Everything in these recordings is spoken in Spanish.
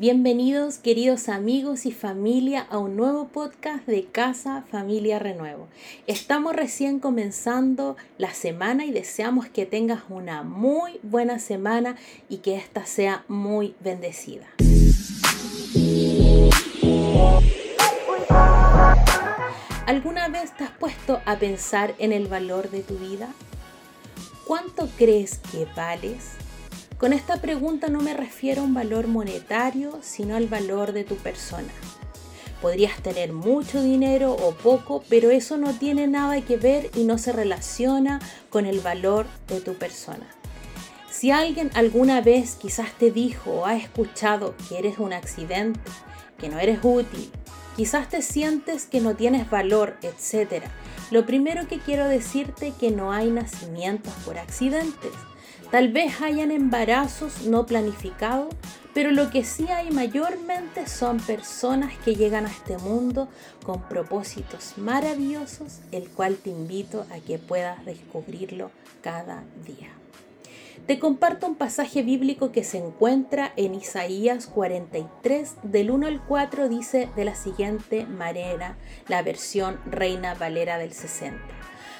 Bienvenidos queridos amigos y familia a un nuevo podcast de Casa Familia Renuevo. Estamos recién comenzando la semana y deseamos que tengas una muy buena semana y que esta sea muy bendecida. ¿Alguna vez te has puesto a pensar en el valor de tu vida? ¿Cuánto crees que vales? Con esta pregunta no me refiero a un valor monetario, sino al valor de tu persona. Podrías tener mucho dinero o poco, pero eso no tiene nada que ver y no se relaciona con el valor de tu persona. Si alguien alguna vez quizás te dijo o ha escuchado que eres un accidente, que no eres útil, quizás te sientes que no tienes valor, etc. Lo primero que quiero decirte es que no hay nacimientos por accidentes. Tal vez hayan embarazos no planificados, pero lo que sí hay mayormente son personas que llegan a este mundo con propósitos maravillosos, el cual te invito a que puedas descubrirlo cada día. Te comparto un pasaje bíblico que se encuentra en Isaías 43, del 1 al 4, dice de la siguiente manera, la versión Reina Valera del 60.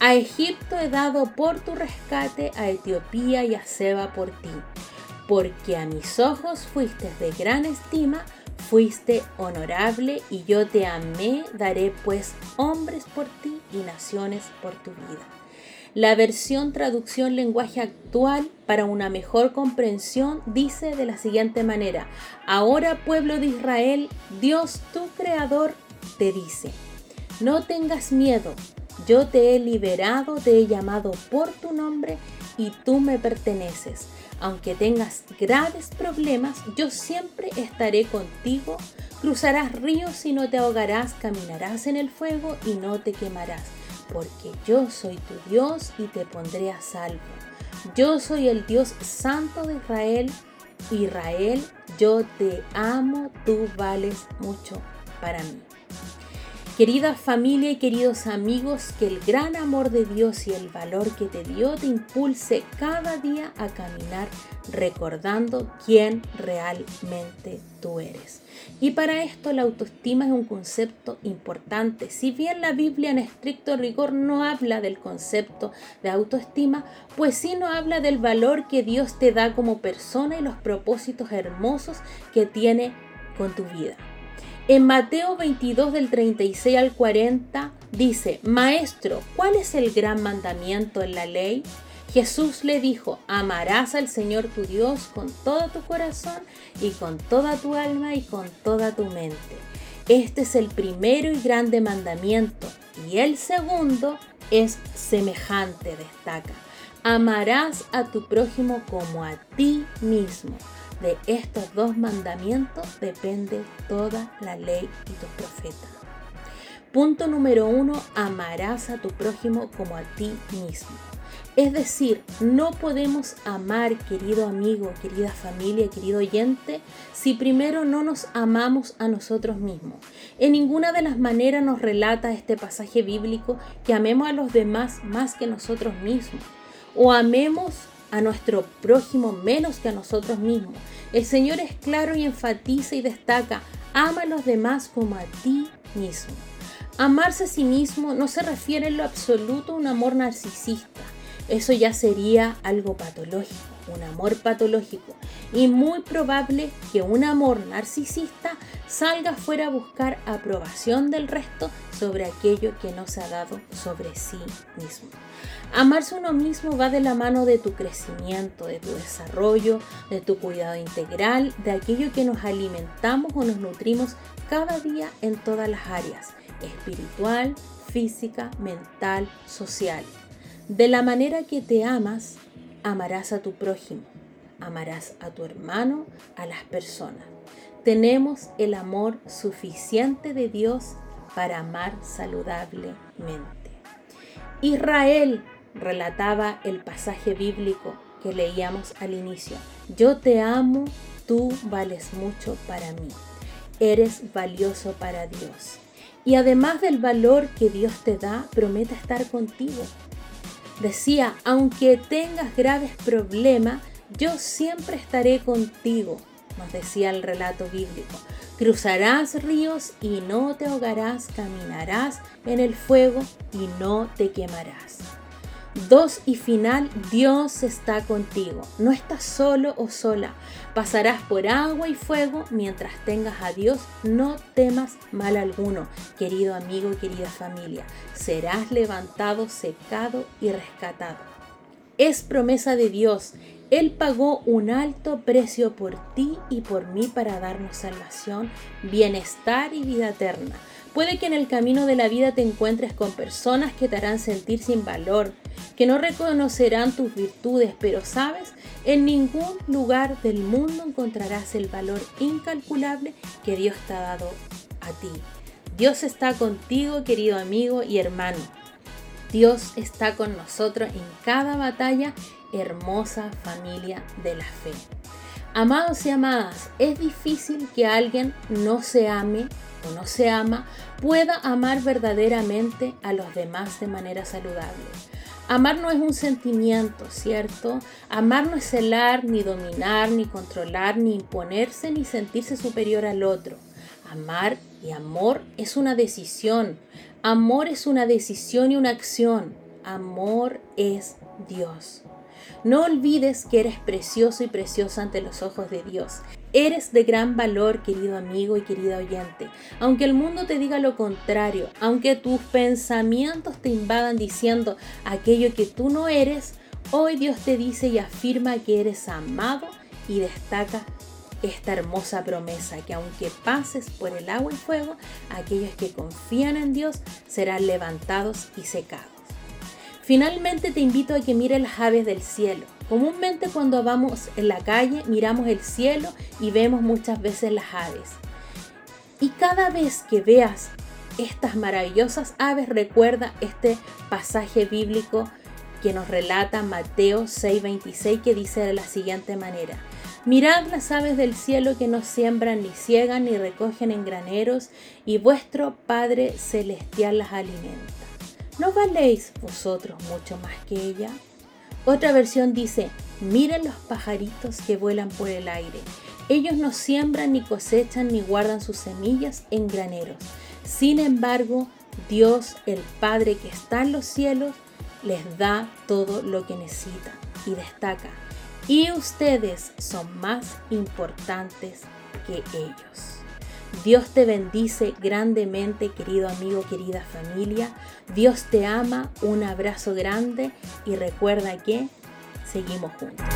A Egipto he dado por tu rescate, a Etiopía y a Seba por ti, porque a mis ojos fuiste de gran estima, fuiste honorable y yo te amé, daré pues hombres por ti y naciones por tu vida. La versión traducción lenguaje actual para una mejor comprensión dice de la siguiente manera, ahora pueblo de Israel, Dios tu creador te dice, no tengas miedo, yo te he liberado, te he llamado por tu nombre y tú me perteneces. Aunque tengas graves problemas, yo siempre estaré contigo. Cruzarás ríos y no te ahogarás, caminarás en el fuego y no te quemarás, porque yo soy tu Dios y te pondré a salvo. Yo soy el Dios santo de Israel. Israel, yo te amo, tú vales mucho para mí. Querida familia y queridos amigos, que el gran amor de Dios y el valor que te dio te impulse cada día a caminar recordando quién realmente tú eres. Y para esto la autoestima es un concepto importante. Si bien la Biblia en estricto rigor no habla del concepto de autoestima, pues sí no habla del valor que Dios te da como persona y los propósitos hermosos que tiene con tu vida. En Mateo 22 del 36 al 40 dice, Maestro, ¿cuál es el gran mandamiento en la ley? Jesús le dijo, amarás al Señor tu Dios con todo tu corazón y con toda tu alma y con toda tu mente. Este es el primero y grande mandamiento. Y el segundo es semejante, destaca. Amarás a tu prójimo como a ti mismo. De estos dos mandamientos depende toda la ley y tus profetas. Punto número uno, amarás a tu prójimo como a ti mismo. Es decir, no podemos amar, querido amigo, querida familia, querido oyente, si primero no nos amamos a nosotros mismos. En ninguna de las maneras nos relata este pasaje bíblico que amemos a los demás más que nosotros mismos o amemos a nuestro prójimo menos que a nosotros mismos. El Señor es claro y enfatiza y destaca, ama a los demás como a ti mismo. Amarse a sí mismo no se refiere en lo absoluto a un amor narcisista. Eso ya sería algo patológico, un amor patológico. Y muy probable que un amor narcisista salga fuera a buscar aprobación del resto sobre aquello que no se ha dado sobre sí mismo. Amarse uno mismo va de la mano de tu crecimiento, de tu desarrollo, de tu cuidado integral, de aquello que nos alimentamos o nos nutrimos cada día en todas las áreas, espiritual, física, mental, social. De la manera que te amas, amarás a tu prójimo, amarás a tu hermano, a las personas. Tenemos el amor suficiente de Dios para amar saludablemente. Israel relataba el pasaje bíblico que leíamos al inicio. Yo te amo, tú vales mucho para mí. Eres valioso para Dios. Y además del valor que Dios te da, promete estar contigo. Decía, aunque tengas graves problemas, yo siempre estaré contigo, nos decía el relato bíblico. Cruzarás ríos y no te ahogarás, caminarás en el fuego y no te quemarás. Dos y final, Dios está contigo. No estás solo o sola. Pasarás por agua y fuego mientras tengas a Dios. No temas mal alguno, querido amigo y querida familia. Serás levantado, secado y rescatado. Es promesa de Dios. Él pagó un alto precio por ti y por mí para darnos salvación, bienestar y vida eterna. Puede que en el camino de la vida te encuentres con personas que te harán sentir sin valor, que no reconocerán tus virtudes, pero sabes, en ningún lugar del mundo encontrarás el valor incalculable que Dios te ha dado a ti. Dios está contigo, querido amigo y hermano. Dios está con nosotros en cada batalla, hermosa familia de la fe. Amados y amadas, es difícil que alguien no se ame o no se ama pueda amar verdaderamente a los demás de manera saludable. Amar no es un sentimiento, ¿cierto? Amar no es celar, ni dominar, ni controlar, ni imponerse, ni sentirse superior al otro. Amar y amor es una decisión. Amor es una decisión y una acción. Amor es Dios. No olvides que eres precioso y preciosa ante los ojos de Dios. Eres de gran valor, querido amigo y querida oyente. Aunque el mundo te diga lo contrario, aunque tus pensamientos te invadan diciendo aquello que tú no eres, hoy Dios te dice y afirma que eres amado y destaca esta hermosa promesa, que aunque pases por el agua y fuego, aquellos que confían en Dios serán levantados y secados. Finalmente te invito a que mires las aves del cielo. Comúnmente cuando vamos en la calle miramos el cielo y vemos muchas veces las aves. Y cada vez que veas estas maravillosas aves recuerda este pasaje bíblico que nos relata Mateo 6:26 que dice de la siguiente manera. Mirad las aves del cielo que no siembran ni ciegan ni recogen en graneros y vuestro Padre celestial las alimenta. ¿No valéis vosotros mucho más que ella? Otra versión dice, miren los pajaritos que vuelan por el aire. Ellos no siembran ni cosechan ni guardan sus semillas en graneros. Sin embargo, Dios, el Padre que está en los cielos, les da todo lo que necesitan. Y destaca, y ustedes son más importantes que ellos. Dios te bendice grandemente, querido amigo, querida familia. Dios te ama, un abrazo grande y recuerda que seguimos juntos.